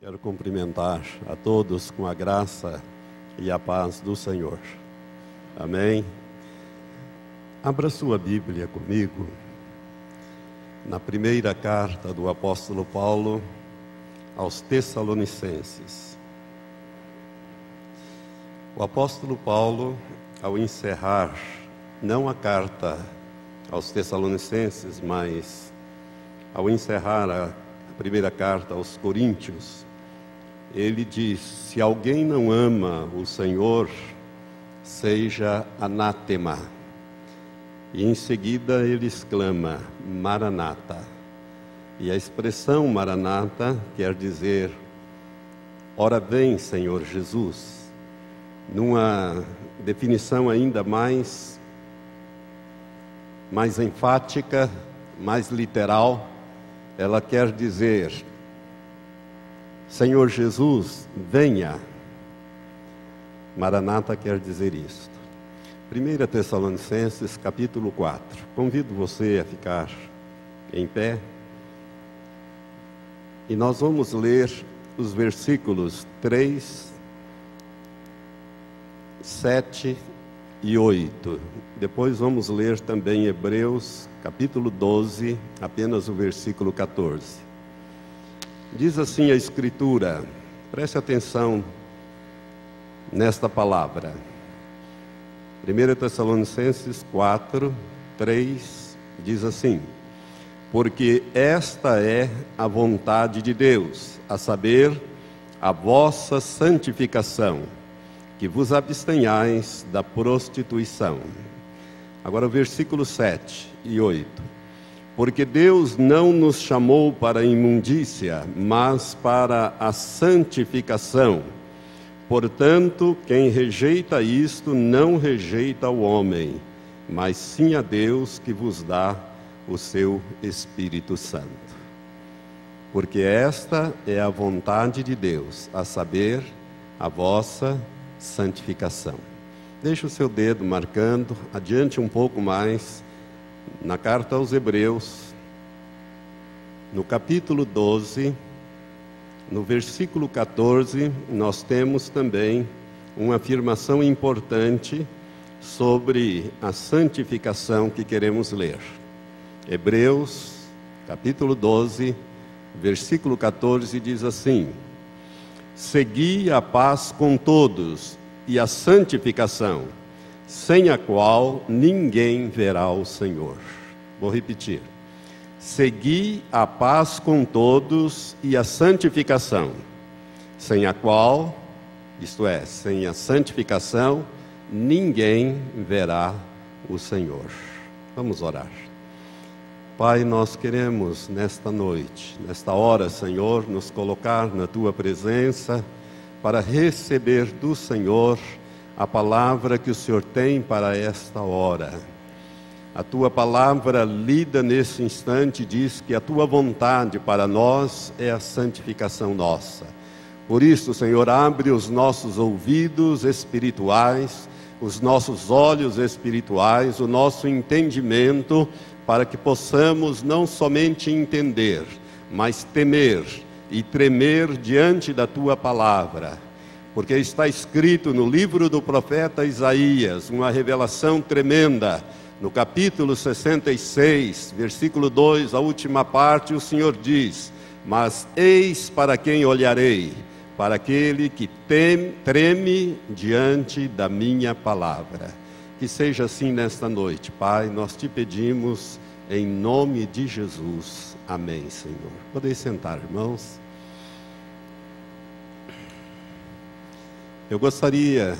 Quero cumprimentar a todos com a graça e a paz do Senhor. Amém. Abra sua Bíblia comigo na primeira carta do apóstolo Paulo aos Tessalonicenses. O apóstolo Paulo, ao encerrar não a carta aos Tessalonicenses, mas ao encerrar a primeira carta aos Coríntios, ele diz: Se alguém não ama o Senhor, seja anátema. E em seguida ele exclama: Maranata. E a expressão Maranata quer dizer: Ora vem, Senhor Jesus. Numa definição ainda mais mais enfática, mais literal, ela quer dizer: Senhor Jesus, venha. Maranata quer dizer isto. 1 Tessalonicenses, capítulo 4. Convido você a ficar em pé. E nós vamos ler os versículos 3, 7 e 8. Depois vamos ler também Hebreus, capítulo 12, apenas o versículo 14. Diz assim a Escritura, preste atenção nesta palavra. 1 Tessalonicenses 4, 3 diz assim: Porque esta é a vontade de Deus, a saber, a vossa santificação, que vos abstenhais da prostituição. Agora o versículo 7 e 8 porque Deus não nos chamou para a imundícia, mas para a santificação. Portanto, quem rejeita isto não rejeita o homem, mas sim a Deus que vos dá o seu Espírito Santo. Porque esta é a vontade de Deus, a saber, a vossa santificação. Deixe o seu dedo marcando, adiante um pouco mais na carta aos Hebreus, no capítulo 12, no versículo 14, nós temos também uma afirmação importante sobre a santificação que queremos ler. Hebreus, capítulo 12, versículo 14 diz assim: Segui a paz com todos e a santificação sem a qual ninguém verá o Senhor. Vou repetir. Segui a paz com todos e a santificação, sem a qual, isto é, sem a santificação, ninguém verá o Senhor. Vamos orar. Pai, nós queremos nesta noite, nesta hora, Senhor, nos colocar na tua presença para receber do Senhor a palavra que o Senhor tem para esta hora. A tua palavra lida nesse instante diz que a tua vontade para nós é a santificação nossa. Por isso, Senhor, abre os nossos ouvidos espirituais, os nossos olhos espirituais, o nosso entendimento, para que possamos não somente entender, mas temer e tremer diante da tua palavra porque está escrito no livro do profeta Isaías, uma revelação tremenda. No capítulo 66, versículo 2, a última parte, o Senhor diz: Mas eis para quem olharei, para aquele que tem, treme diante da minha palavra. Que seja assim nesta noite, Pai, nós te pedimos em nome de Jesus. Amém, Senhor. Podem sentar, irmãos. Eu gostaria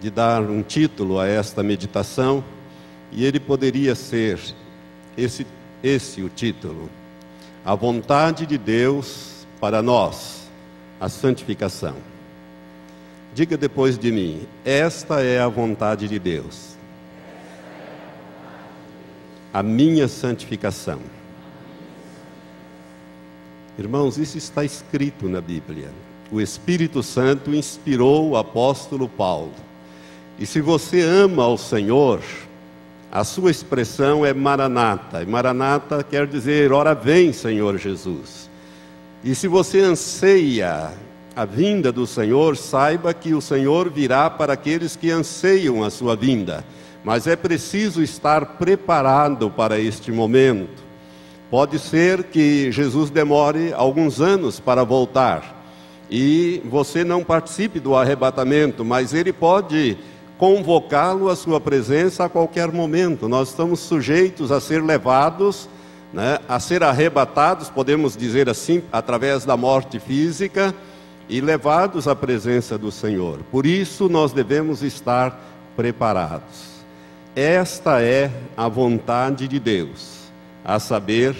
de dar um título a esta meditação e ele poderia ser esse, esse o título: A vontade de Deus para nós, a santificação. Diga depois de mim: Esta é a vontade de Deus, a minha santificação. Irmãos, isso está escrito na Bíblia o Espírito Santo inspirou o apóstolo Paulo. E se você ama ao Senhor, a sua expressão é Maranata. E Maranata quer dizer, ora vem, Senhor Jesus. E se você anseia a vinda do Senhor, saiba que o Senhor virá para aqueles que anseiam a sua vinda. Mas é preciso estar preparado para este momento. Pode ser que Jesus demore alguns anos para voltar e você não participe do arrebatamento, mas ele pode convocá-lo à sua presença a qualquer momento. Nós estamos sujeitos a ser levados né, a ser arrebatados, podemos dizer assim, através da morte física e levados à presença do Senhor. Por isso nós devemos estar preparados. Esta é a vontade de Deus, a saber,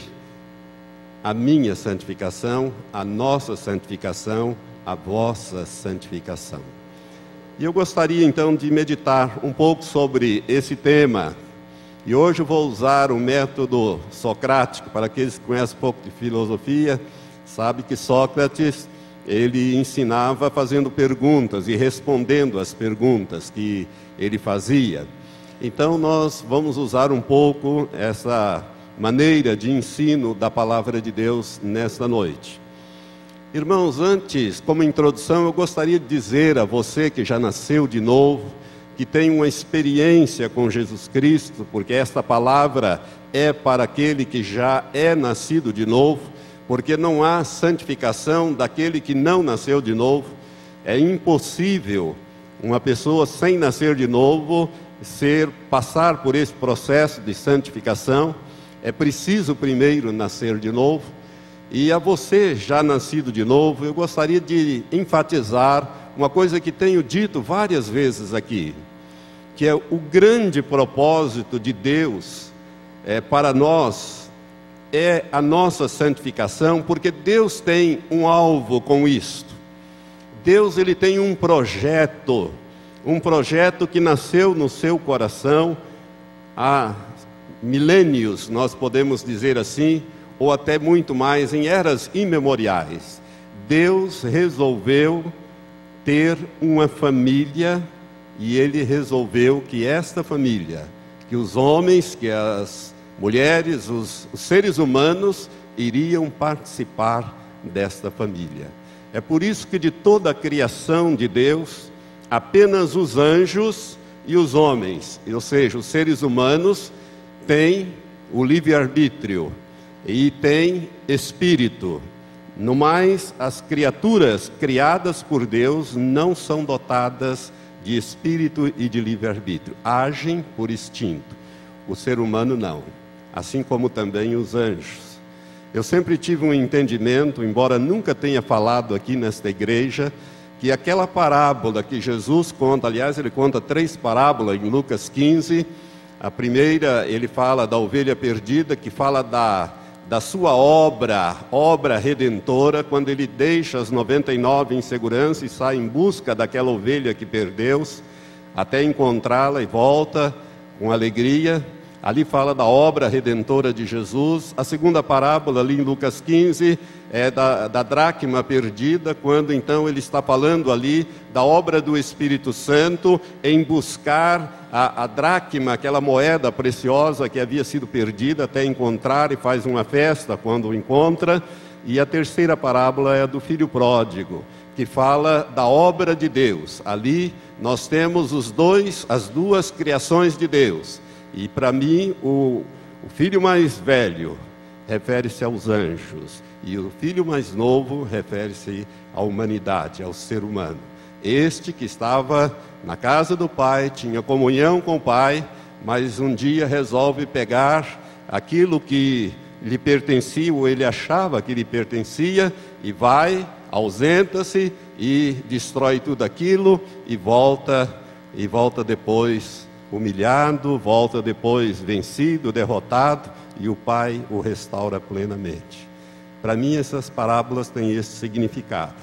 a minha santificação, a nossa santificação, a vossa santificação. E eu gostaria então de meditar um pouco sobre esse tema e hoje eu vou usar o método socrático. Para aqueles que conhecem um pouco de filosofia, sabe que Sócrates ele ensinava fazendo perguntas e respondendo às perguntas que ele fazia. Então nós vamos usar um pouco essa maneira de ensino da palavra de Deus nesta noite. Irmãos, antes, como introdução, eu gostaria de dizer a você que já nasceu de novo, que tem uma experiência com Jesus Cristo, porque esta palavra é para aquele que já é nascido de novo, porque não há santificação daquele que não nasceu de novo. É impossível uma pessoa sem nascer de novo ser passar por esse processo de santificação. É preciso primeiro nascer de novo. E a você já nascido de novo, eu gostaria de enfatizar uma coisa que tenho dito várias vezes aqui, que é o grande propósito de Deus é, para nós é a nossa santificação, porque Deus tem um alvo com isto. Deus ele tem um projeto, um projeto que nasceu no seu coração há milênios, nós podemos dizer assim, ou até muito mais, em eras imemoriais. Deus resolveu ter uma família e ele resolveu que esta família, que os homens, que as mulheres, os, os seres humanos iriam participar desta família. É por isso que de toda a criação de Deus, apenas os anjos e os homens, ou seja, os seres humanos, têm o livre-arbítrio e têm espírito, no mais, as criaturas criadas por Deus não são dotadas de espírito e de livre-arbítrio, agem por instinto. O ser humano não, assim como também os anjos. Eu sempre tive um entendimento, embora nunca tenha falado aqui nesta igreja, que aquela parábola que Jesus conta, aliás, ele conta três parábolas em Lucas 15. A primeira, ele fala da ovelha perdida, que fala da da sua obra, obra redentora, quando ele deixa as 99 em segurança e sai em busca daquela ovelha que perdeu-se, até encontrá-la e volta com alegria. Ali fala da obra redentora de Jesus. A segunda parábola, ali em Lucas 15, é da, da dracma perdida, quando então ele está falando ali da obra do Espírito Santo em buscar a, a dracma, aquela moeda preciosa que havia sido perdida, até encontrar e faz uma festa quando encontra. E a terceira parábola é a do filho pródigo, que fala da obra de Deus. Ali nós temos os dois, as duas criações de Deus e para mim, o, o filho mais velho refere-se aos anjos, e o filho mais novo refere-se à humanidade, ao ser humano. Este que estava na casa do pai, tinha comunhão com o pai, mas um dia resolve pegar aquilo que lhe pertencia, ou ele achava que lhe pertencia, e vai, ausenta-se e destrói tudo aquilo e volta e volta depois humilhado, volta depois vencido, derrotado, e o Pai o restaura plenamente. Para mim, essas parábolas têm esse significado.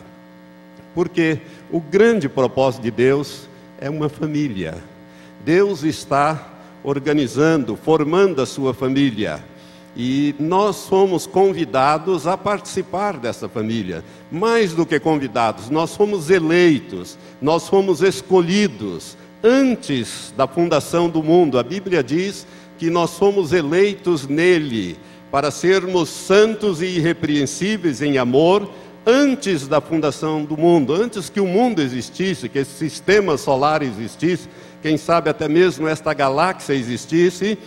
Porque o grande propósito de Deus é uma família. Deus está organizando, formando a sua família. E nós somos convidados a participar dessa família. Mais do que convidados, nós fomos eleitos, nós fomos escolhidos antes da fundação do mundo. A Bíblia diz que nós fomos eleitos nele para sermos santos e irrepreensíveis em amor antes da fundação do mundo, antes que o mundo existisse, que esse sistema solar existisse, quem sabe até mesmo esta galáxia existisse,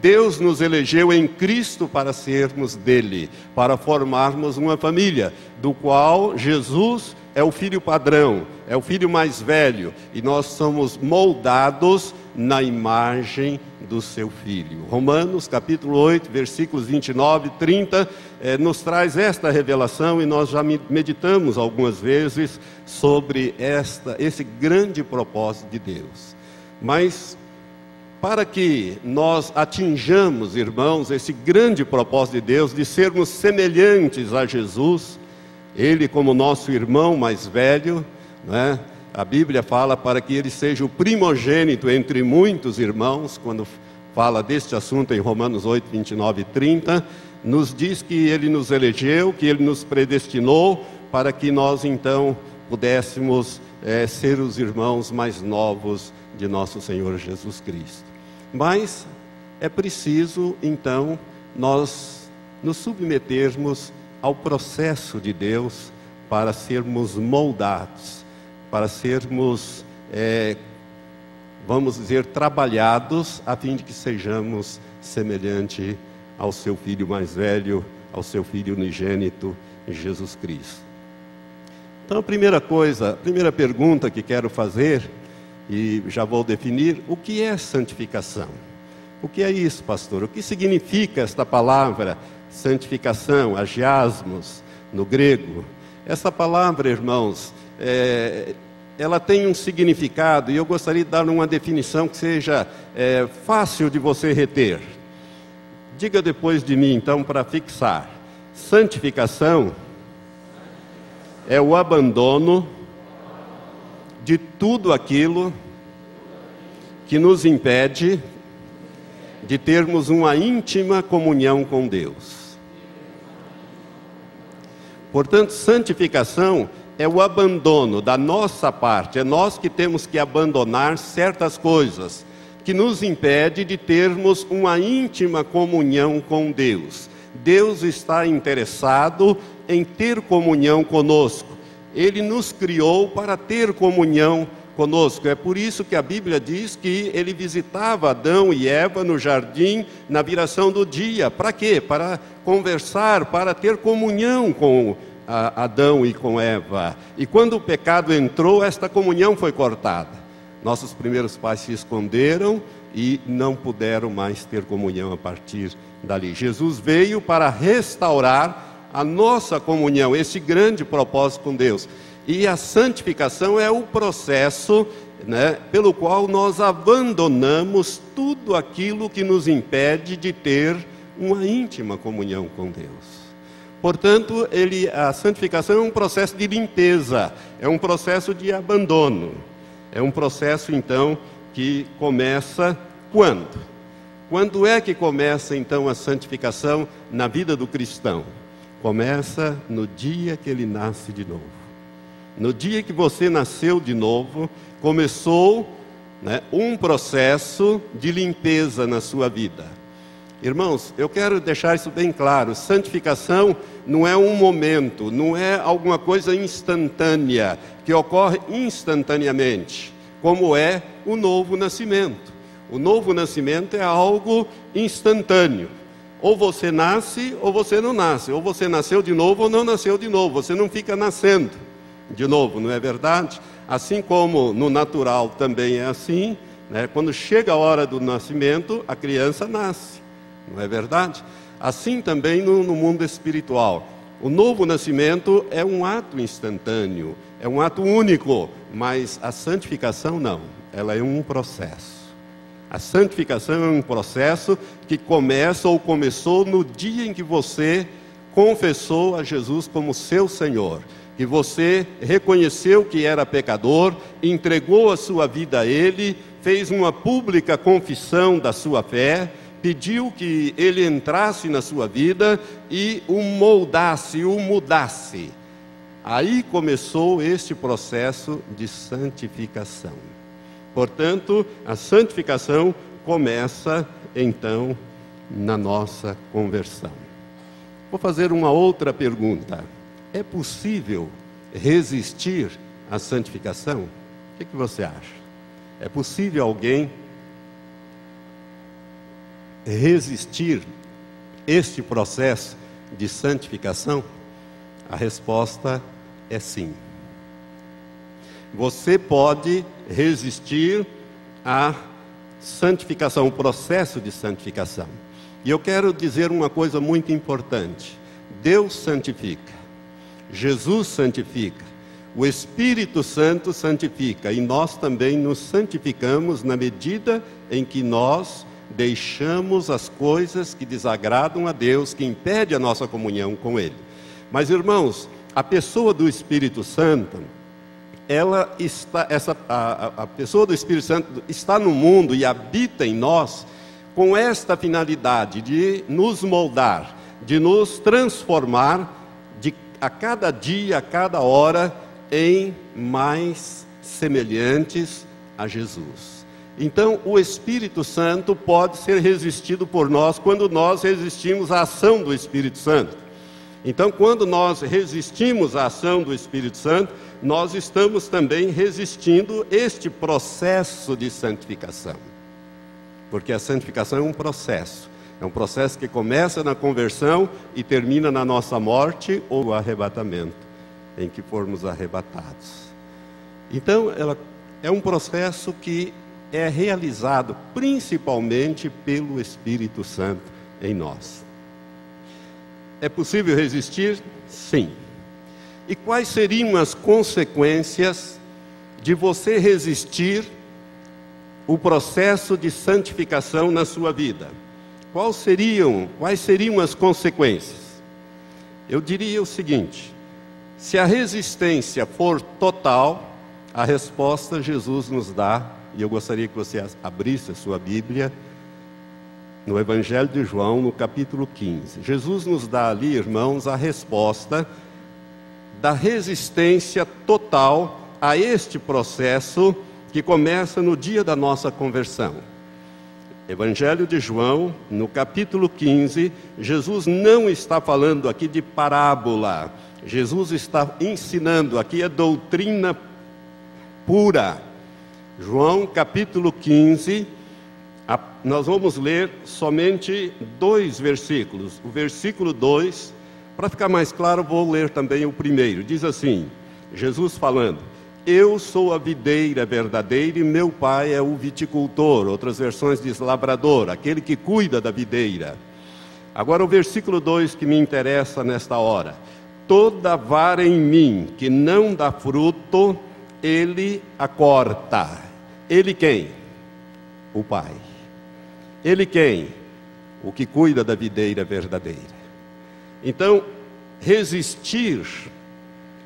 Deus nos elegeu em Cristo para sermos dele, para formarmos uma família, do qual Jesus é o filho padrão, é o filho mais velho, e nós somos moldados na imagem do seu filho. Romanos capítulo 8, versículos 29 e 30, eh, nos traz esta revelação e nós já meditamos algumas vezes sobre esta, esse grande propósito de Deus. Mas para que nós atinjamos, irmãos, esse grande propósito de Deus de sermos semelhantes a Jesus, ele, como nosso irmão mais velho, né? a Bíblia fala para que ele seja o primogênito entre muitos irmãos, quando fala deste assunto em Romanos 8, 29 e 30, nos diz que ele nos elegeu, que ele nos predestinou para que nós então pudéssemos é, ser os irmãos mais novos de nosso Senhor Jesus Cristo. Mas é preciso então nós nos submetermos ao processo de Deus para sermos moldados, para sermos, é, vamos dizer, trabalhados a fim de que sejamos semelhante ao seu filho mais velho, ao seu filho unigênito, Jesus Cristo. Então, a primeira coisa, a primeira pergunta que quero fazer, e já vou definir, o que é santificação? O que é isso, pastor? O que significa esta palavra santificação, agiasmos, no grego. Essa palavra, irmãos, é, ela tem um significado e eu gostaria de dar uma definição que seja é, fácil de você reter. Diga depois de mim, então, para fixar: santificação é o abandono de tudo aquilo que nos impede de termos uma íntima comunhão com Deus. Portanto, santificação é o abandono da nossa parte, é nós que temos que abandonar certas coisas que nos impede de termos uma íntima comunhão com Deus. Deus está interessado em ter comunhão conosco. Ele nos criou para ter comunhão conosco. É por isso que a Bíblia diz que ele visitava Adão e Eva no jardim na viração do dia. Para quê? Para conversar, para ter comunhão com Adão e com Eva. E quando o pecado entrou, esta comunhão foi cortada. Nossos primeiros pais se esconderam e não puderam mais ter comunhão a partir dali. Jesus veio para restaurar a nossa comunhão, esse grande propósito com Deus. E a santificação é o processo né, pelo qual nós abandonamos tudo aquilo que nos impede de ter uma íntima comunhão com Deus. Portanto, ele, a santificação é um processo de limpeza, é um processo de abandono. É um processo, então, que começa quando? Quando é que começa, então, a santificação na vida do cristão? Começa no dia que ele nasce de novo. No dia que você nasceu de novo, começou né, um processo de limpeza na sua vida. Irmãos, eu quero deixar isso bem claro: santificação não é um momento, não é alguma coisa instantânea, que ocorre instantaneamente, como é o novo nascimento. O novo nascimento é algo instantâneo. Ou você nasce ou você não nasce, ou você nasceu de novo ou não nasceu de novo, você não fica nascendo de novo, não é verdade? Assim como no natural também é assim, né? quando chega a hora do nascimento, a criança nasce, não é verdade? Assim também no, no mundo espiritual. O novo nascimento é um ato instantâneo, é um ato único, mas a santificação não, ela é um processo. A santificação é um processo que começa ou começou no dia em que você confessou a Jesus como seu Senhor que você reconheceu que era pecador, entregou a sua vida a Ele, fez uma pública confissão da sua fé, pediu que Ele entrasse na sua vida e o moldasse, o mudasse. Aí começou este processo de santificação. Portanto, a santificação começa então na nossa conversão. Vou fazer uma outra pergunta. É possível resistir à santificação? O que, que você acha? É possível alguém resistir este processo de santificação? A resposta é sim. Você pode resistir à santificação, o processo de santificação. E eu quero dizer uma coisa muito importante: Deus santifica, Jesus santifica, o Espírito Santo santifica, e nós também nos santificamos na medida em que nós deixamos as coisas que desagradam a Deus, que impedem a nossa comunhão com Ele. Mas, irmãos, a pessoa do Espírito Santo, ela está, essa, a, a pessoa do Espírito Santo está no mundo e habita em nós com esta finalidade de nos moldar, de nos transformar a cada dia, a cada hora, em mais semelhantes a Jesus. Então, o Espírito Santo pode ser resistido por nós quando nós resistimos à ação do Espírito Santo. Então, quando nós resistimos à ação do Espírito Santo, nós estamos também resistindo este processo de santificação. Porque a santificação é um processo. É um processo que começa na conversão e termina na nossa morte ou arrebatamento, em que formos arrebatados. Então, ela é um processo que é realizado principalmente pelo Espírito Santo em nós. É possível resistir? Sim. E quais seriam as consequências de você resistir o processo de santificação na sua vida? Quais seriam, quais seriam as consequências? Eu diria o seguinte: se a resistência for total, a resposta Jesus nos dá, e eu gostaria que você abrisse a sua Bíblia no Evangelho de João, no capítulo 15. Jesus nos dá ali, irmãos, a resposta da resistência total a este processo que começa no dia da nossa conversão. Evangelho de João, no capítulo 15, Jesus não está falando aqui de parábola, Jesus está ensinando aqui a doutrina pura. João capítulo 15, nós vamos ler somente dois versículos. O versículo 2, para ficar mais claro, vou ler também o primeiro. Diz assim: Jesus falando: Eu sou a videira verdadeira e meu pai é o viticultor. Outras versões diz lavrador, aquele que cuida da videira. Agora o versículo 2 que me interessa nesta hora. Toda vara em mim que não dá fruto, ele a corta. Ele quem? O Pai. Ele quem? O que cuida da videira verdadeira. Então, resistir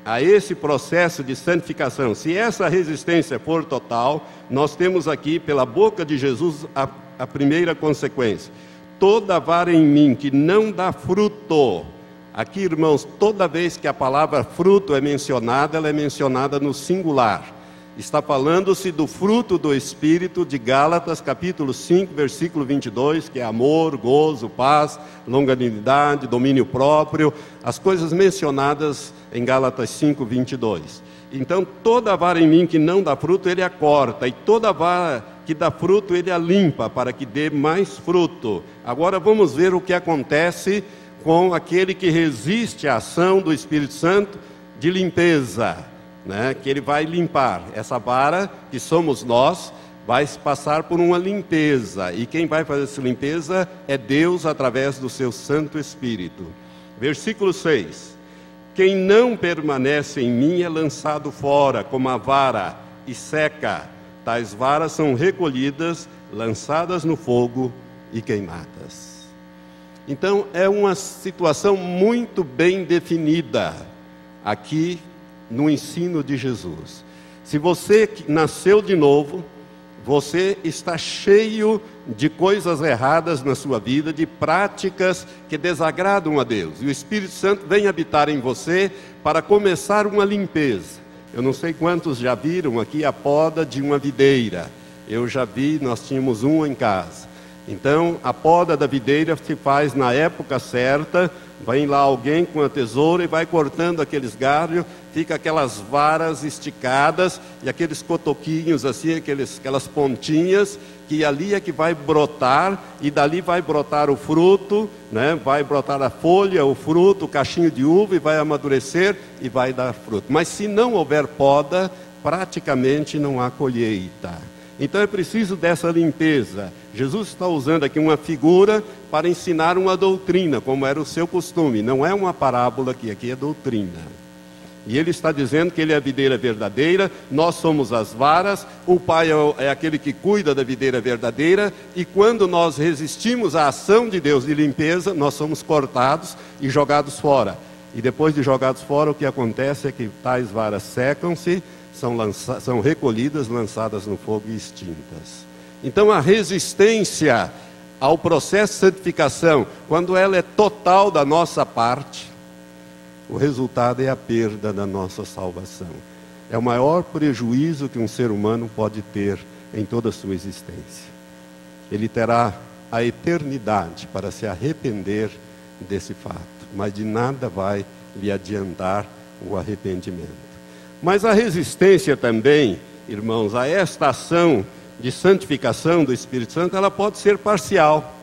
a esse processo de santificação, se essa resistência for total, nós temos aqui, pela boca de Jesus, a, a primeira consequência. Toda vara em mim que não dá fruto, aqui, irmãos, toda vez que a palavra fruto é mencionada, ela é mencionada no singular está falando-se do fruto do Espírito de Gálatas, capítulo 5, versículo 22, que é amor, gozo, paz, longanimidade, domínio próprio, as coisas mencionadas em Gálatas 5, 22. Então, toda vara em mim que não dá fruto, ele a corta, e toda vara que dá fruto, ele a limpa, para que dê mais fruto. Agora vamos ver o que acontece com aquele que resiste à ação do Espírito Santo de limpeza né, que ele vai limpar. Essa vara, que somos nós, vai passar por uma limpeza. E quem vai fazer essa limpeza é Deus através do seu Santo Espírito. Versículo 6: Quem não permanece em mim é lançado fora, como a vara, e seca. Tais varas são recolhidas, lançadas no fogo e queimadas. Então, é uma situação muito bem definida aqui no ensino de Jesus. Se você nasceu de novo, você está cheio de coisas erradas na sua vida, de práticas que desagradam a Deus. E o Espírito Santo vem habitar em você para começar uma limpeza. Eu não sei quantos já viram aqui a poda de uma videira. Eu já vi, nós tínhamos uma em casa. Então, a poda da videira se faz na época certa, Vem lá alguém com a tesoura e vai cortando aqueles galhos, fica aquelas varas esticadas e aqueles cotoquinhos assim, aqueles, aquelas pontinhas, que ali é que vai brotar e dali vai brotar o fruto, né? vai brotar a folha, o fruto, o cachinho de uva e vai amadurecer e vai dar fruto. Mas se não houver poda, praticamente não há colheita. Então é preciso dessa limpeza. Jesus está usando aqui uma figura para ensinar uma doutrina, como era o seu costume. Não é uma parábola aqui, aqui é doutrina. E ele está dizendo que ele é a videira verdadeira, nós somos as varas, o Pai é, é aquele que cuida da videira verdadeira, e quando nós resistimos à ação de Deus de limpeza, nós somos cortados e jogados fora. E depois de jogados fora, o que acontece é que tais varas secam-se são, lança, são recolhidas, lançadas no fogo e extintas. Então a resistência ao processo de santificação, quando ela é total da nossa parte, o resultado é a perda da nossa salvação. É o maior prejuízo que um ser humano pode ter em toda a sua existência. Ele terá a eternidade para se arrepender desse fato, mas de nada vai lhe adiantar o arrependimento. Mas a resistência também, irmãos, a esta ação de santificação do Espírito Santo, ela pode ser parcial.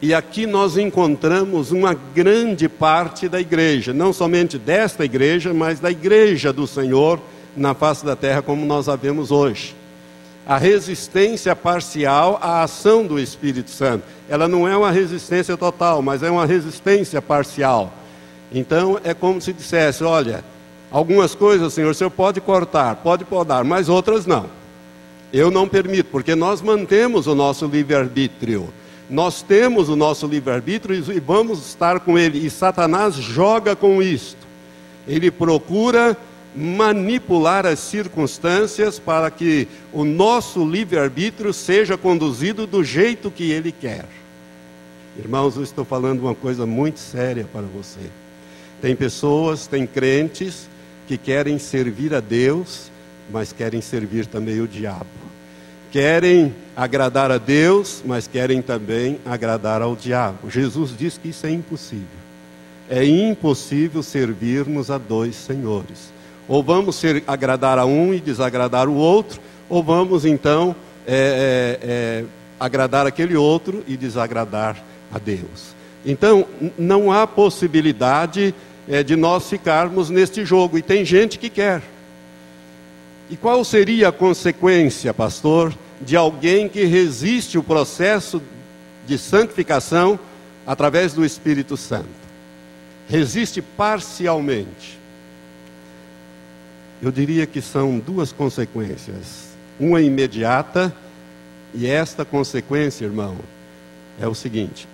E aqui nós encontramos uma grande parte da igreja, não somente desta igreja, mas da igreja do Senhor na face da terra, como nós a vemos hoje. A resistência parcial à ação do Espírito Santo. Ela não é uma resistência total, mas é uma resistência parcial. Então é como se dissesse: olha, algumas coisas, Senhor, o Senhor pode cortar, pode podar, mas outras não. Eu não permito, porque nós mantemos o nosso livre-arbítrio. Nós temos o nosso livre-arbítrio e vamos estar com ele. E Satanás joga com isto. Ele procura manipular as circunstâncias para que o nosso livre-arbítrio seja conduzido do jeito que ele quer. Irmãos, eu estou falando uma coisa muito séria para você. Tem pessoas, tem crentes que querem servir a Deus, mas querem servir também o diabo. Querem agradar a Deus, mas querem também agradar ao diabo. Jesus diz que isso é impossível. É impossível servirmos a dois senhores. Ou vamos ser, agradar a um e desagradar o outro, ou vamos então é, é, é, agradar aquele outro e desagradar a Deus. Então, não há possibilidade é, de nós ficarmos neste jogo, e tem gente que quer. E qual seria a consequência, pastor, de alguém que resiste o processo de santificação através do Espírito Santo? Resiste parcialmente. Eu diria que são duas consequências. Uma imediata, e esta consequência, irmão, é o seguinte: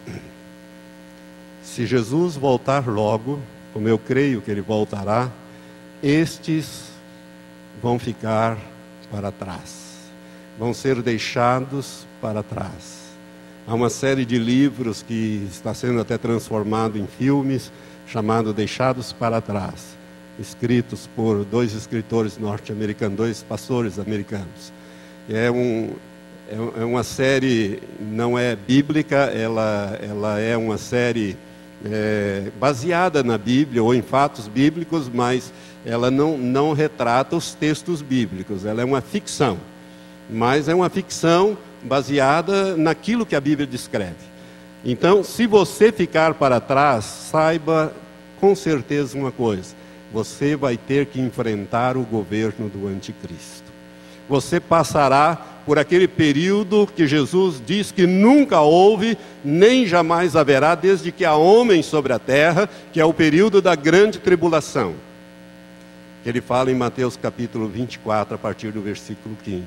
se Jesus voltar logo, como eu creio que ele voltará, estes vão ficar para trás, vão ser deixados para trás. Há uma série de livros que está sendo até transformado em filmes, chamado Deixados para Trás, escritos por dois escritores norte-americanos, dois pastores americanos. É, um, é, é uma série, não é bíblica, ela, ela é uma série é, baseada na Bíblia ou em fatos bíblicos, mas ela não, não retrata os textos bíblicos, ela é uma ficção. Mas é uma ficção baseada naquilo que a Bíblia descreve. Então, se você ficar para trás, saiba com certeza uma coisa: você vai ter que enfrentar o governo do Anticristo. Você passará por aquele período que Jesus diz que nunca houve, nem jamais haverá, desde que há homens sobre a terra, que é o período da grande tribulação. Ele fala em Mateus capítulo 24, a partir do versículo 15.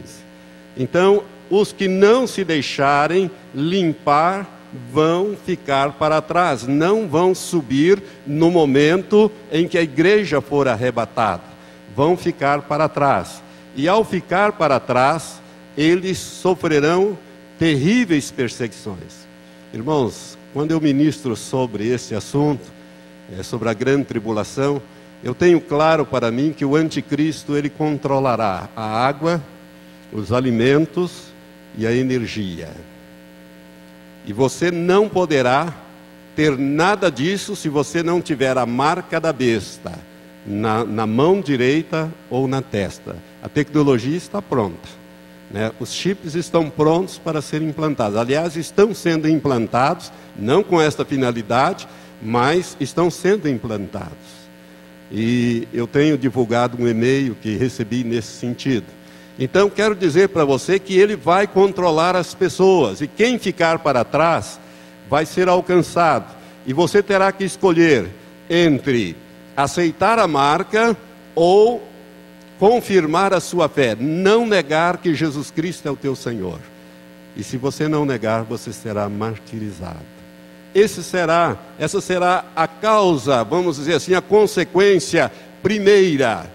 Então, os que não se deixarem limpar vão ficar para trás, não vão subir no momento em que a igreja for arrebatada, vão ficar para trás. E ao ficar para trás, eles sofrerão terríveis perseguições. Irmãos, quando eu ministro sobre esse assunto, é, sobre a grande tribulação, eu tenho claro para mim que o anticristo ele controlará a água, os alimentos e a energia. E você não poderá ter nada disso se você não tiver a marca da besta na, na mão direita ou na testa. A tecnologia está pronta. Né? Os chips estão prontos para serem implantados. Aliás, estão sendo implantados, não com esta finalidade, mas estão sendo implantados. E eu tenho divulgado um e-mail que recebi nesse sentido. Então, quero dizer para você que ele vai controlar as pessoas, e quem ficar para trás vai ser alcançado. E você terá que escolher entre aceitar a marca ou confirmar a sua fé, não negar que Jesus Cristo é o teu Senhor. E se você não negar, você será martirizado. Esse será, essa será a causa, vamos dizer assim, a consequência primeira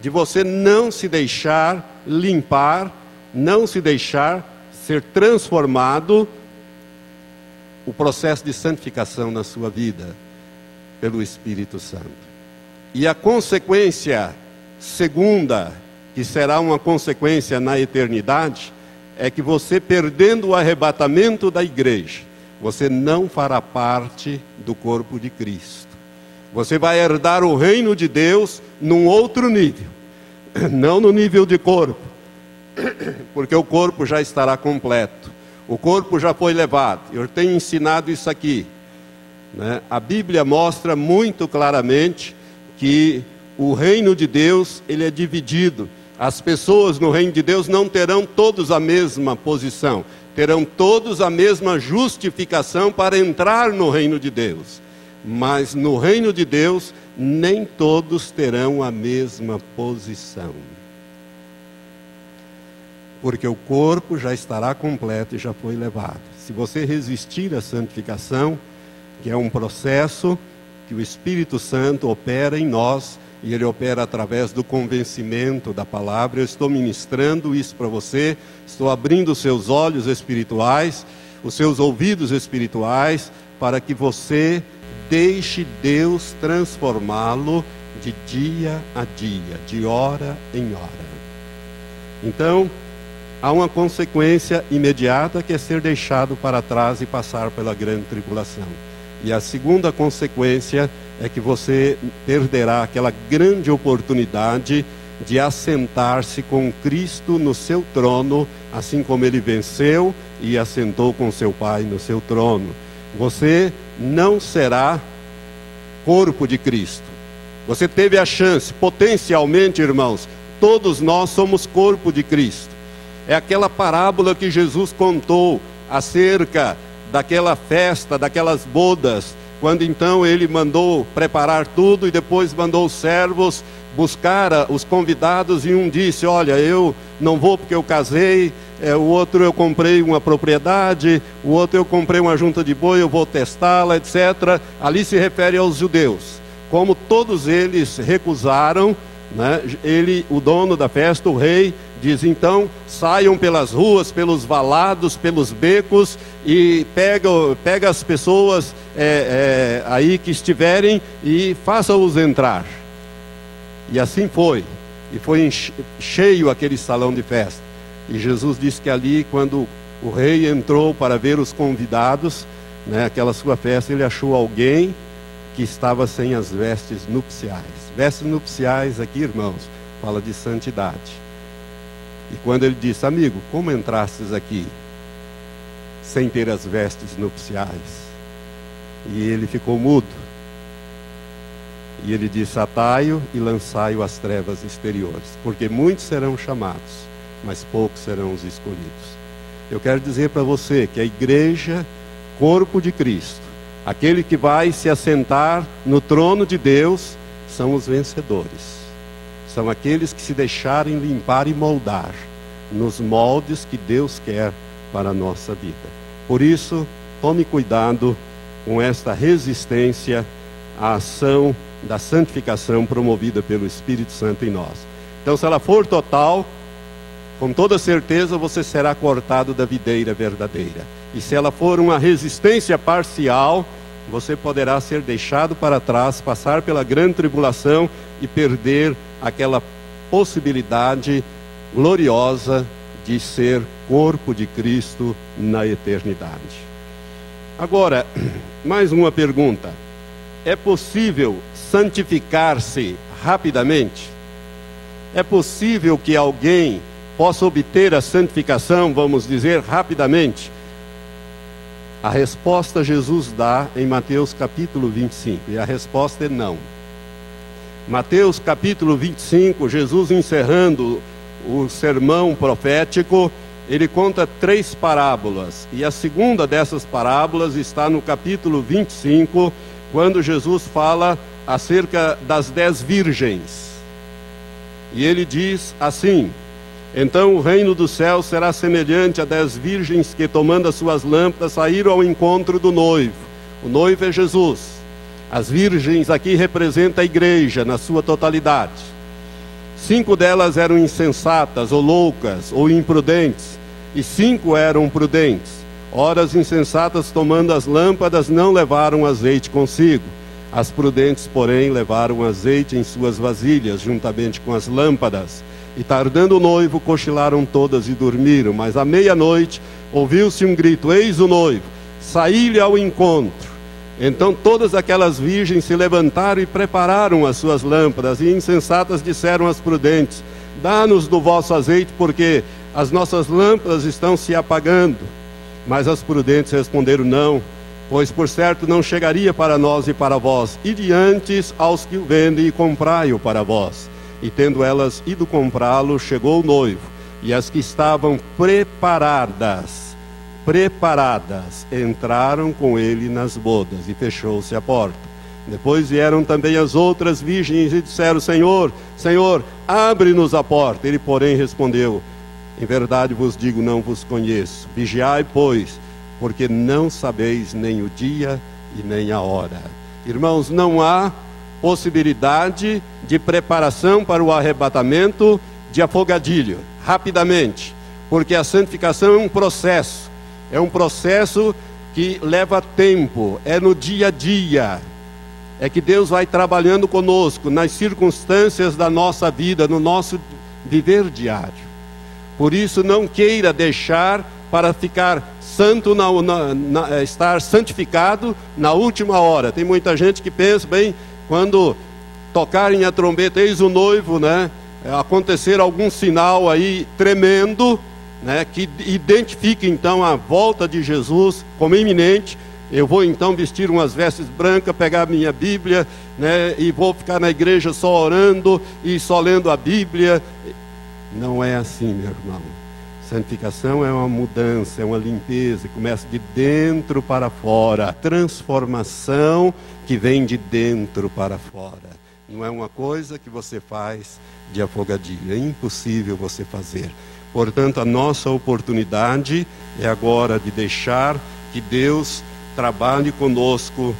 de você não se deixar limpar, não se deixar ser transformado o processo de santificação na sua vida pelo Espírito Santo. E a consequência segunda, que será uma consequência na eternidade, é que você perdendo o arrebatamento da igreja, você não fará parte do corpo de Cristo. Você vai herdar o reino de Deus num outro nível, não no nível de corpo, porque o corpo já estará completo, o corpo já foi levado. Eu tenho ensinado isso aqui. Né? A Bíblia mostra muito claramente que o reino de Deus ele é dividido. As pessoas no reino de Deus não terão todos a mesma posição terão todos a mesma justificação para entrar no reino de Deus. Mas no reino de Deus, nem todos terão a mesma posição. Porque o corpo já estará completo e já foi levado. Se você resistir à santificação, que é um processo que o Espírito Santo opera em nós, e ele opera através do convencimento da palavra. Eu estou ministrando isso para você, estou abrindo os seus olhos espirituais, os seus ouvidos espirituais, para que você deixe Deus transformá-lo de dia a dia, de hora em hora. Então, há uma consequência imediata que é ser deixado para trás e passar pela grande tribulação. E a segunda consequência é que você perderá aquela grande oportunidade de assentar-se com Cristo no seu trono, assim como ele venceu e assentou com seu Pai no seu trono. Você não será corpo de Cristo. Você teve a chance, potencialmente, irmãos, todos nós somos corpo de Cristo. É aquela parábola que Jesus contou acerca daquela festa, daquelas bodas quando então ele mandou preparar tudo e depois mandou os servos buscar os convidados e um disse: Olha, eu não vou porque eu casei, é, o outro eu comprei uma propriedade, o outro eu comprei uma junta de boi, eu vou testá-la, etc. Ali se refere aos judeus. Como todos eles recusaram, né, ele, o dono da festa, o rei, diz então: saiam pelas ruas, pelos valados, pelos becos e pega, pega as pessoas é, é, aí que estiverem e faça-os entrar. E assim foi. E foi cheio aquele salão de festa. E Jesus disse que ali, quando o rei entrou para ver os convidados, né, aquela sua festa, ele achou alguém que estava sem as vestes nupciais. Vestes nupciais aqui, irmãos, fala de santidade. E quando ele disse, amigo, como entrastes aqui sem ter as vestes nupciais? E ele ficou mudo. E ele disse: Atai-o e lançai-o às trevas exteriores, porque muitos serão chamados, mas poucos serão os escolhidos. Eu quero dizer para você que a igreja, corpo de Cristo, aquele que vai se assentar no trono de Deus, são os vencedores são aqueles que se deixarem limpar e moldar nos moldes que Deus quer para a nossa vida. Por isso, tome cuidado com esta resistência à ação da santificação promovida pelo Espírito Santo em nós. Então, se ela for total, com toda certeza você será cortado da videira verdadeira. E se ela for uma resistência parcial, você poderá ser deixado para trás, passar pela grande tribulação e perder aquela possibilidade gloriosa de ser corpo de Cristo na eternidade. Agora, mais uma pergunta: é possível santificar-se rapidamente? É possível que alguém possa obter a santificação, vamos dizer, rapidamente? A resposta Jesus dá em Mateus capítulo 25, e a resposta é não. Mateus capítulo 25, Jesus encerrando o sermão profético, ele conta três parábolas, e a segunda dessas parábolas está no capítulo 25, quando Jesus fala acerca das dez virgens. E ele diz assim: Então o reino do céu será semelhante a dez virgens que, tomando as suas lâmpadas, saíram ao encontro do noivo. O noivo é Jesus. As virgens aqui representam a igreja na sua totalidade. Cinco delas eram insensatas, ou loucas, ou imprudentes, e cinco eram prudentes. Ora, as insensatas, tomando as lâmpadas, não levaram azeite consigo. As prudentes, porém, levaram azeite em suas vasilhas, juntamente com as lâmpadas. E tardando o noivo, cochilaram todas e dormiram. Mas à meia-noite ouviu-se um grito: Eis o noivo, saí-lhe ao encontro. Então todas aquelas virgens se levantaram e prepararam as suas lâmpadas, e insensatas disseram às prudentes: Dá-nos do vosso azeite, porque as nossas lâmpadas estão se apagando. Mas as prudentes responderam: Não, pois por certo não chegaria para nós e para vós, e diante aos que o vendem e comprai-o para vós. E tendo elas ido comprá-lo, chegou o noivo, e as que estavam preparadas preparadas, entraram com ele nas bodas e fechou-se a porta. Depois vieram também as outras virgens e disseram: Senhor, Senhor, abre-nos a porta. Ele, porém, respondeu: Em verdade vos digo, não vos conheço. Vigiai, pois, porque não sabeis nem o dia e nem a hora. Irmãos, não há possibilidade de preparação para o arrebatamento de afogadilho, rapidamente, porque a santificação é um processo é um processo que leva tempo, é no dia a dia. É que Deus vai trabalhando conosco nas circunstâncias da nossa vida, no nosso viver diário. Por isso, não queira deixar para ficar santo, na, na, na, é, estar santificado na última hora. Tem muita gente que pensa, bem, quando tocarem a trombeta, eis o noivo, né? Acontecer algum sinal aí tremendo, né, que identifique então a volta de Jesus como iminente. Eu vou então vestir umas vestes brancas, pegar minha Bíblia, né, e vou ficar na igreja só orando e só lendo a Bíblia. Não é assim, meu irmão. Santificação é uma mudança, é uma limpeza, começa de dentro para fora. Transformação que vem de dentro para fora. Não é uma coisa que você faz de afogadilho, é impossível você fazer. Portanto, a nossa oportunidade é agora de deixar que Deus trabalhe conosco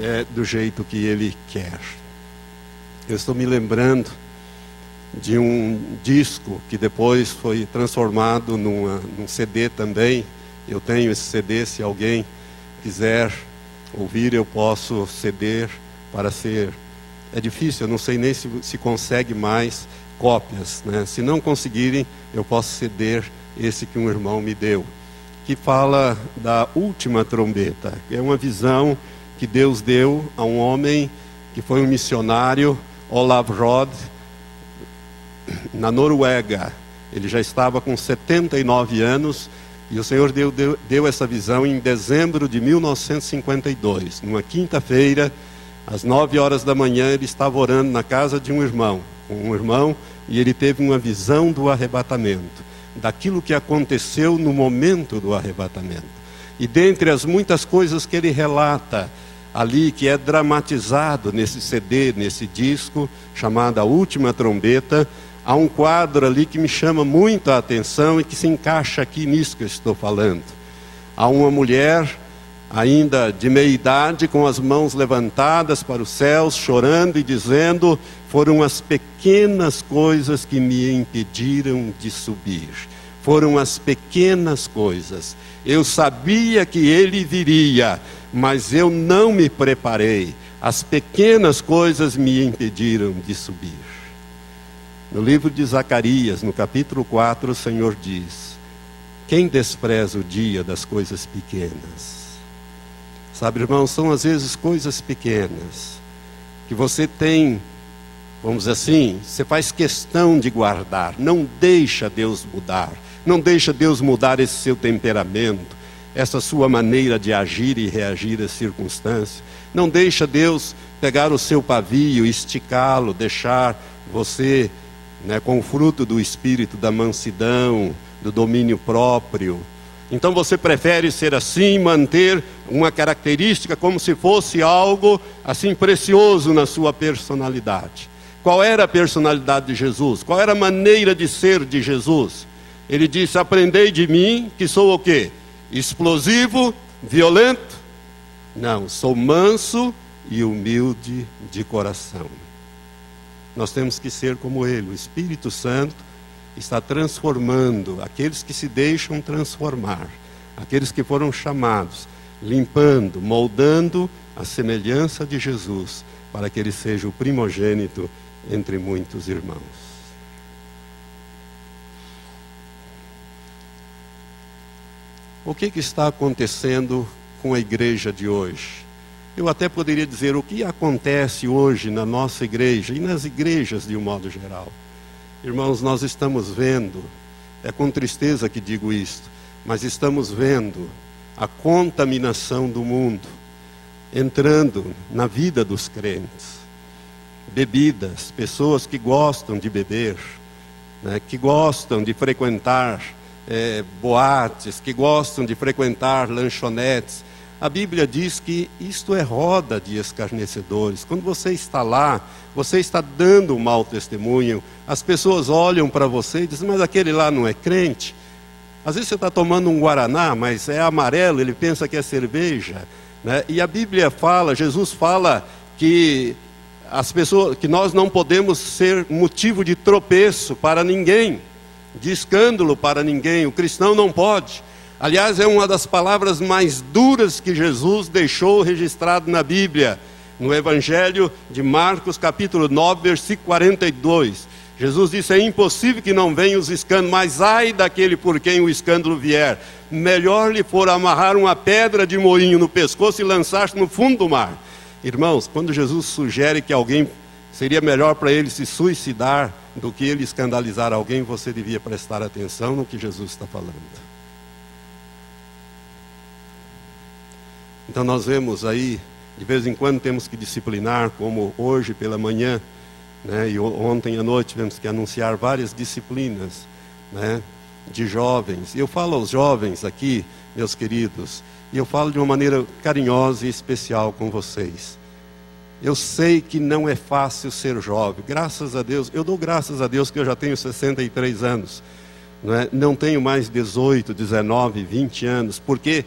é, do jeito que Ele quer. Eu estou me lembrando de um disco que depois foi transformado numa, num CD também. Eu tenho esse CD, se alguém quiser ouvir, eu posso ceder para ser. É difícil, eu não sei nem se, se consegue mais cópias. Né? Se não conseguirem, eu posso ceder esse que um irmão me deu, que fala da última trombeta. É uma visão que Deus deu a um homem que foi um missionário, Olav Rod, na Noruega. Ele já estava com 79 anos e o Senhor deu, deu, deu essa visão em dezembro de 1952. Numa quinta-feira, às nove horas da manhã, ele estava orando na casa de um irmão um irmão e ele teve uma visão do arrebatamento, daquilo que aconteceu no momento do arrebatamento. E dentre as muitas coisas que ele relata ali, que é dramatizado nesse CD, nesse disco, chamado A Última Trombeta, há um quadro ali que me chama muito a atenção e que se encaixa aqui nisso que eu estou falando. Há uma mulher ainda de meia idade, com as mãos levantadas para os céus, chorando e dizendo: Foram as pequenas coisas que me impediram de subir. Foram as pequenas coisas. Eu sabia que ele viria, mas eu não me preparei. As pequenas coisas me impediram de subir. No livro de Zacarias, no capítulo 4, o Senhor diz: Quem despreza o dia das coisas pequenas? Sabe, irmãos, são às vezes coisas pequenas que você tem, vamos dizer assim, você faz questão de guardar, não deixa Deus mudar, não deixa Deus mudar esse seu temperamento, essa sua maneira de agir e reagir às circunstâncias. Não deixa Deus pegar o seu pavio, esticá-lo, deixar você né, com o fruto do espírito da mansidão, do domínio próprio. Então você prefere ser assim, manter uma característica como se fosse algo assim precioso na sua personalidade. Qual era a personalidade de Jesus? Qual era a maneira de ser de Jesus? Ele disse: "Aprendei de mim, que sou o quê? Explosivo, violento? Não, sou manso e humilde de coração." Nós temos que ser como ele. O Espírito Santo está transformando aqueles que se deixam transformar, aqueles que foram chamados, limpando, moldando a semelhança de Jesus, para que ele seja o primogênito entre muitos irmãos. O que, que está acontecendo com a igreja de hoje? Eu até poderia dizer o que acontece hoje na nossa igreja e nas igrejas de um modo geral. Irmãos, nós estamos vendo, é com tristeza que digo isto, mas estamos vendo a contaminação do mundo entrando na vida dos crentes. Bebidas, pessoas que gostam de beber, né, que gostam de frequentar é, boates, que gostam de frequentar lanchonetes, a Bíblia diz que isto é roda de escarnecedores. Quando você está lá, você está dando um mau testemunho. As pessoas olham para você e dizem, mas aquele lá não é crente. Às vezes você está tomando um guaraná, mas é amarelo, ele pensa que é cerveja. Né? E a Bíblia fala, Jesus fala que as pessoas, que nós não podemos ser motivo de tropeço para ninguém, de escândalo para ninguém. O cristão não pode. Aliás, é uma das palavras mais duras que Jesus deixou registrado na Bíblia, no Evangelho de Marcos, capítulo 9, versículo 42. Jesus disse: É impossível que não venham os escândalos, mas ai daquele por quem o escândalo vier. Melhor lhe for amarrar uma pedra de moinho no pescoço e lançar-se no fundo do mar. Irmãos, quando Jesus sugere que alguém seria melhor para ele se suicidar do que ele escandalizar alguém, você devia prestar atenção no que Jesus está falando. Então nós vemos aí, de vez em quando temos que disciplinar, como hoje pela manhã, né, e ontem à noite tivemos que anunciar várias disciplinas né, de jovens. Eu falo aos jovens aqui, meus queridos, e eu falo de uma maneira carinhosa e especial com vocês. Eu sei que não é fácil ser jovem, graças a Deus, eu dou graças a Deus que eu já tenho 63 anos, não, é? não tenho mais 18, 19, 20 anos, porque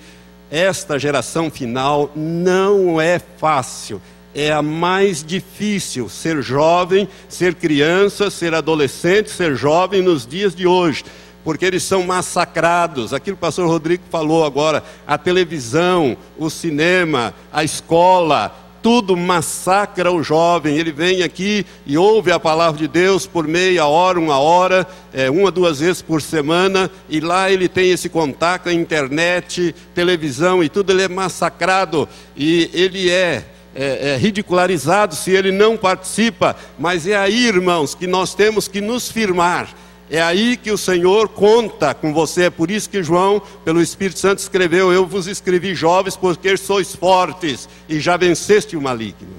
esta geração final não é fácil. É a mais difícil ser jovem, ser criança, ser adolescente, ser jovem nos dias de hoje porque eles são massacrados. Aquilo que o pastor Rodrigo falou agora, a televisão, o cinema, a escola, tudo massacra o jovem. Ele vem aqui e ouve a palavra de Deus por meia hora, uma hora, é, uma, duas vezes por semana, e lá ele tem esse contato, a internet, televisão e tudo, ele é massacrado e ele é é, é, ridicularizado se ele não participa, mas é aí, irmãos, que nós temos que nos firmar é aí que o Senhor conta com você. É por isso que João, pelo Espírito Santo, escreveu: Eu vos escrevi jovens, porque sois fortes e já venceste o maligno.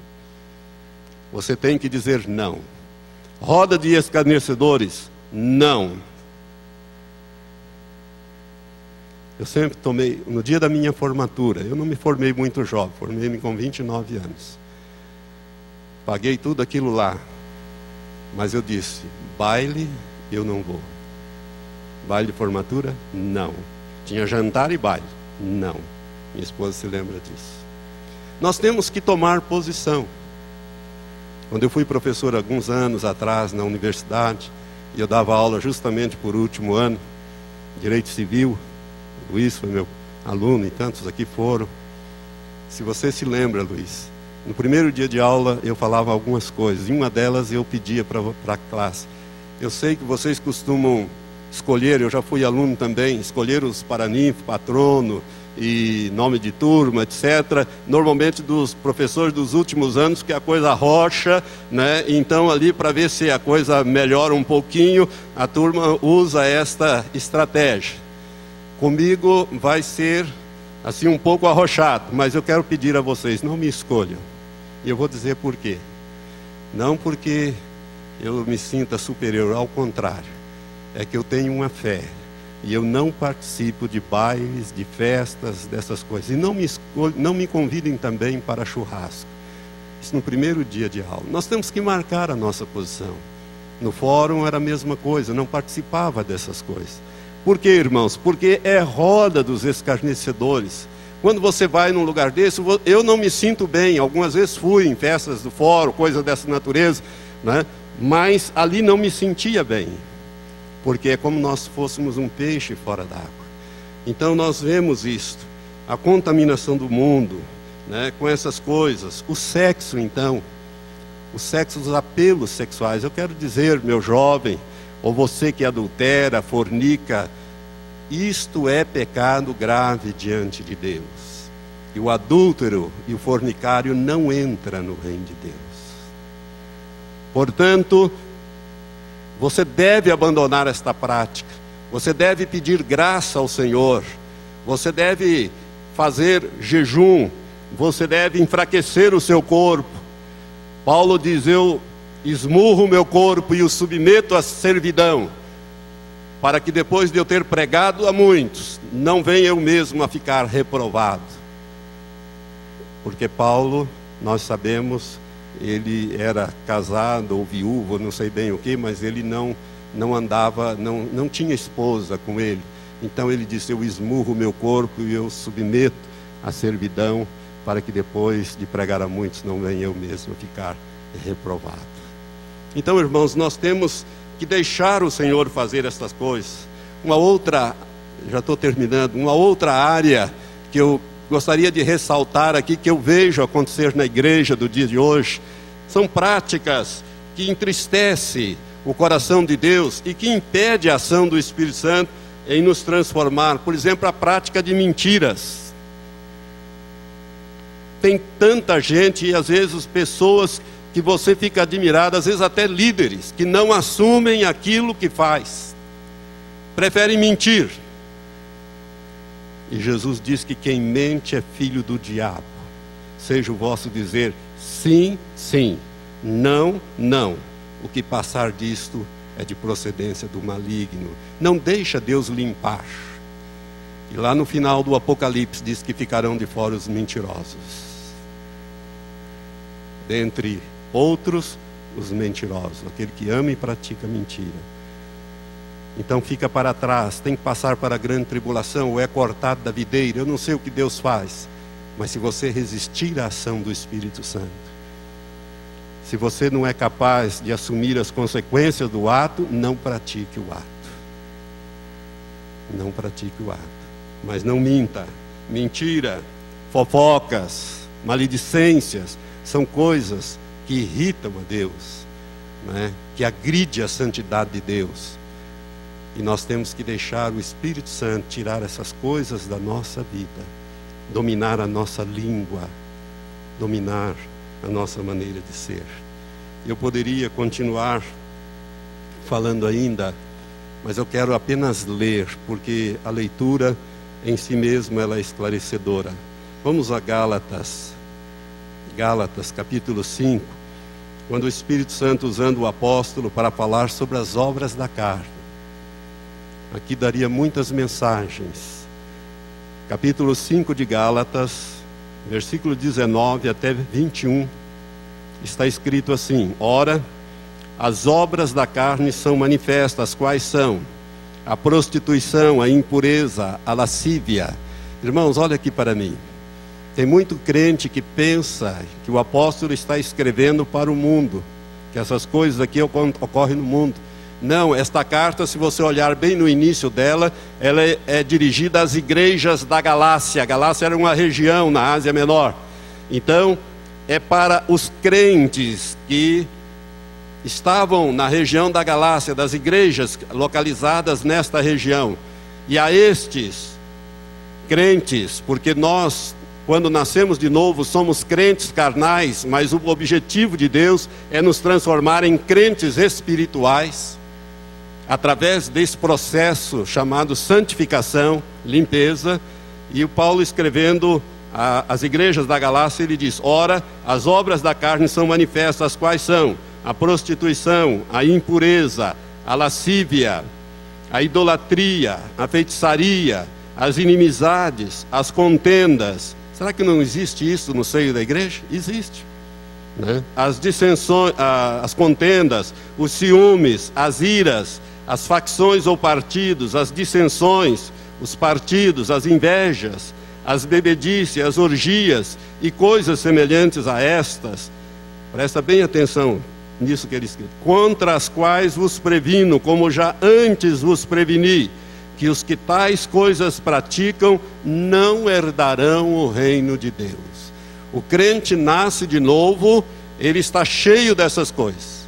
Você tem que dizer não. Roda de escarnecedores, não. Eu sempre tomei, no dia da minha formatura, eu não me formei muito jovem, formei-me com 29 anos. Paguei tudo aquilo lá. Mas eu disse: baile eu não vou. Baile de formatura? Não. Tinha jantar e baile? Não. Minha esposa se lembra disso. Nós temos que tomar posição. Quando eu fui professor alguns anos atrás na universidade, e eu dava aula justamente por último ano, Direito Civil, Luiz foi meu aluno e tantos aqui foram. Se você se lembra, Luiz, no primeiro dia de aula eu falava algumas coisas, e uma delas eu pedia para a classe: eu sei que vocês costumam escolher, eu já fui aluno também, escolher os paraninfos, patrono, e nome de turma, etc. Normalmente dos professores dos últimos anos, que a coisa rocha, né? Então ali para ver se a coisa melhora um pouquinho, a turma usa esta estratégia. Comigo vai ser assim um pouco arrochado, mas eu quero pedir a vocês, não me escolham. E eu vou dizer por quê. Não porque eu me sinta superior, ao contrário. É que eu tenho uma fé e eu não participo de bailes, de festas, dessas coisas. E não me, não me convidem também para churrasco. Isso no primeiro dia de aula. Nós temos que marcar a nossa posição. No fórum era a mesma coisa, não participava dessas coisas. Por quê, irmãos? Porque é roda dos escarnecedores. Quando você vai num lugar desse, eu não me sinto bem. Algumas vezes fui em festas do fórum, coisa dessa natureza, né? Mas ali não me sentia bem porque é como nós fôssemos um peixe fora d'água. Então nós vemos isto, a contaminação do mundo, né, com essas coisas, o sexo então, o sexo, os apelos sexuais. Eu quero dizer, meu jovem, ou você que adultera, fornica, isto é pecado grave diante de Deus. E o adúltero e o fornicário não entra no reino de Deus. Portanto, você deve abandonar esta prática. Você deve pedir graça ao Senhor. Você deve fazer jejum. Você deve enfraquecer o seu corpo. Paulo diz: Eu esmurro o meu corpo e o submeto à servidão, para que depois de eu ter pregado a muitos, não venha eu mesmo a ficar reprovado. Porque Paulo, nós sabemos, ele era casado ou viúvo, não sei bem o que, mas ele não, não andava, não, não tinha esposa com ele. Então ele disse: Eu esmurro o meu corpo e eu submeto à servidão, para que depois de pregar a muitos não venha eu mesmo ficar reprovado. Então, irmãos, nós temos que deixar o Senhor fazer essas coisas. Uma outra, já estou terminando, uma outra área que eu gostaria de ressaltar aqui que eu vejo acontecer na igreja do dia de hoje são práticas que entristecem o coração de Deus e que impede a ação do Espírito Santo em nos transformar. Por exemplo, a prática de mentiras. Tem tanta gente e às vezes pessoas que você fica admirado, às vezes até líderes, que não assumem aquilo que faz, preferem mentir e Jesus diz que quem mente é filho do diabo. Seja o vosso dizer sim, sim, não, não. O que passar disto é de procedência do maligno. Não deixa Deus limpar. E lá no final do Apocalipse diz que ficarão de fora os mentirosos. Dentre outros, os mentirosos, aquele que ama e pratica mentira. Então fica para trás, tem que passar para a grande tribulação, ou é cortado da videira. Eu não sei o que Deus faz, mas se você resistir à ação do Espírito Santo, se você não é capaz de assumir as consequências do ato, não pratique o ato. Não pratique o ato. Mas não minta. Mentira, fofocas, maledicências são coisas que irritam a Deus, né? que agride a santidade de Deus. E nós temos que deixar o Espírito Santo tirar essas coisas da nossa vida, dominar a nossa língua, dominar a nossa maneira de ser. Eu poderia continuar falando ainda, mas eu quero apenas ler, porque a leitura em si mesma ela é esclarecedora. Vamos a Gálatas, Gálatas capítulo 5, quando o Espírito Santo usando o apóstolo para falar sobre as obras da carne. Aqui daria muitas mensagens. Capítulo 5 de Gálatas, versículo 19 até 21, está escrito assim: Ora, as obras da carne são manifestas, quais são? A prostituição, a impureza, a lascívia. Irmãos, olha aqui para mim. Tem muito crente que pensa que o apóstolo está escrevendo para o mundo, que essas coisas aqui ocorrem no mundo. Não, esta carta, se você olhar bem no início dela, ela é, é dirigida às igrejas da Galácia. Galácia era uma região na Ásia Menor. Então, é para os crentes que estavam na região da Galácia, das igrejas localizadas nesta região. E a estes, crentes, porque nós, quando nascemos de novo, somos crentes carnais, mas o objetivo de Deus é nos transformar em crentes espirituais, através desse processo chamado santificação, limpeza, e o Paulo escrevendo às igrejas da Galácia, ele diz: Ora, as obras da carne são manifestas, quais são? A prostituição, a impureza, a lascívia, a idolatria, a feitiçaria, as inimizades, as contendas. Será que não existe isso no seio da igreja? Existe. Né? As dissensões, as contendas, os ciúmes, as iras, as facções ou partidos, as dissensões, os partidos, as invejas, as bebedices, as orgias e coisas semelhantes a estas. Presta bem atenção nisso que ele escreve. Contra as quais vos previno, como já antes vos preveni, que os que tais coisas praticam não herdarão o reino de Deus. O crente nasce de novo, ele está cheio dessas coisas.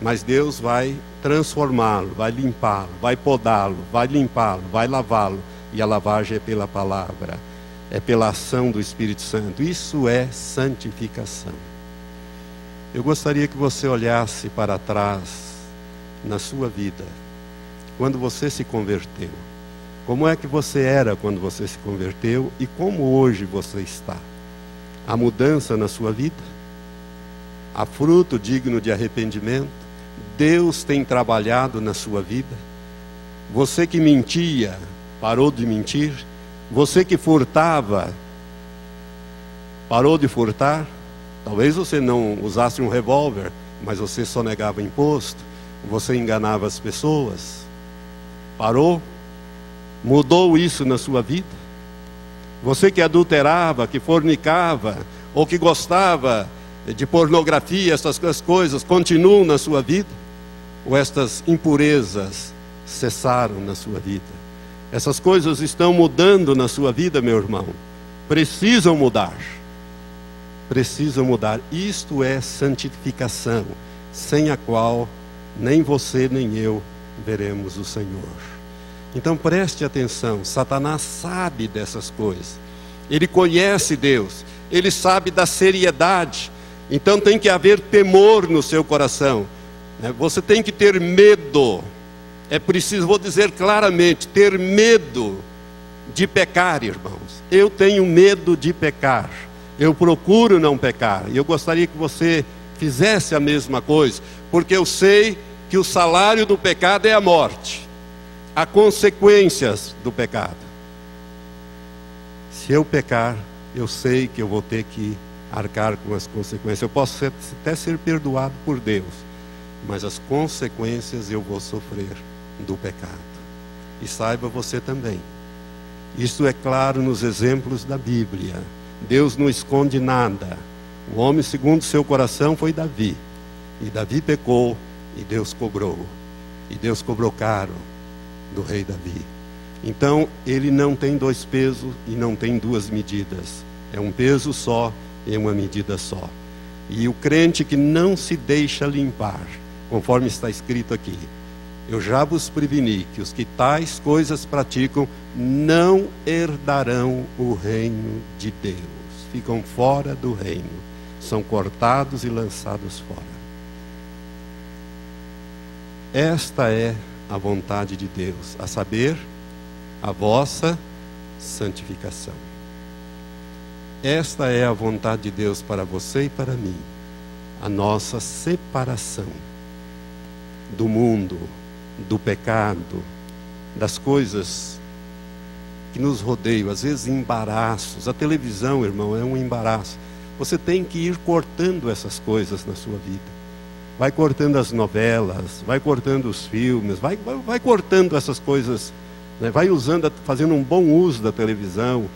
Mas Deus vai transformá-lo, vai limpá-lo, vai podá-lo, vai limpá-lo, vai lavá-lo. E a lavagem é pela palavra, é pela ação do Espírito Santo. Isso é santificação. Eu gostaria que você olhasse para trás na sua vida, quando você se converteu. Como é que você era quando você se converteu e como hoje você está? Há mudança na sua vida? Há fruto digno de arrependimento? Deus tem trabalhado na sua vida? Você que mentia, parou de mentir? Você que furtava, parou de furtar? Talvez você não usasse um revólver, mas você só negava imposto, você enganava as pessoas. Parou? Mudou isso na sua vida? Você que adulterava, que fornicava, ou que gostava de pornografia, essas coisas, continuam na sua vida? Ou estas impurezas cessaram na sua vida? Essas coisas estão mudando na sua vida, meu irmão. Precisam mudar precisam mudar. Isto é santificação, sem a qual nem você nem eu veremos o Senhor. Então preste atenção: Satanás sabe dessas coisas, ele conhece Deus, ele sabe da seriedade, então tem que haver temor no seu coração, né? você tem que ter medo, é preciso, vou dizer claramente, ter medo de pecar, irmãos. Eu tenho medo de pecar. Eu procuro não pecar. E eu gostaria que você fizesse a mesma coisa, porque eu sei que o salário do pecado é a morte. Há consequências do pecado. Se eu pecar, eu sei que eu vou ter que arcar com as consequências. Eu posso até ser perdoado por Deus, mas as consequências eu vou sofrer do pecado. E saiba você também. Isso é claro nos exemplos da Bíblia. Deus não esconde nada. O homem segundo seu coração foi Davi. E Davi pecou e Deus cobrou. E Deus cobrou caro do rei Davi. Então, ele não tem dois pesos e não tem duas medidas. É um peso só e uma medida só. E o crente que não se deixa limpar, conforme está escrito aqui, eu já vos preveni que os que tais coisas praticam não herdarão o reino de Deus. Ficam fora do reino, são cortados e lançados fora. Esta é a vontade de Deus, a saber, a vossa santificação. Esta é a vontade de Deus para você e para mim, a nossa separação do mundo, do pecado, das coisas que nos rodeiam, às vezes embaraços. A televisão, irmão, é um embaraço. Você tem que ir cortando essas coisas na sua vida. Vai cortando as novelas, vai cortando os filmes, vai, vai, vai cortando essas coisas, né? vai usando, fazendo um bom uso da televisão.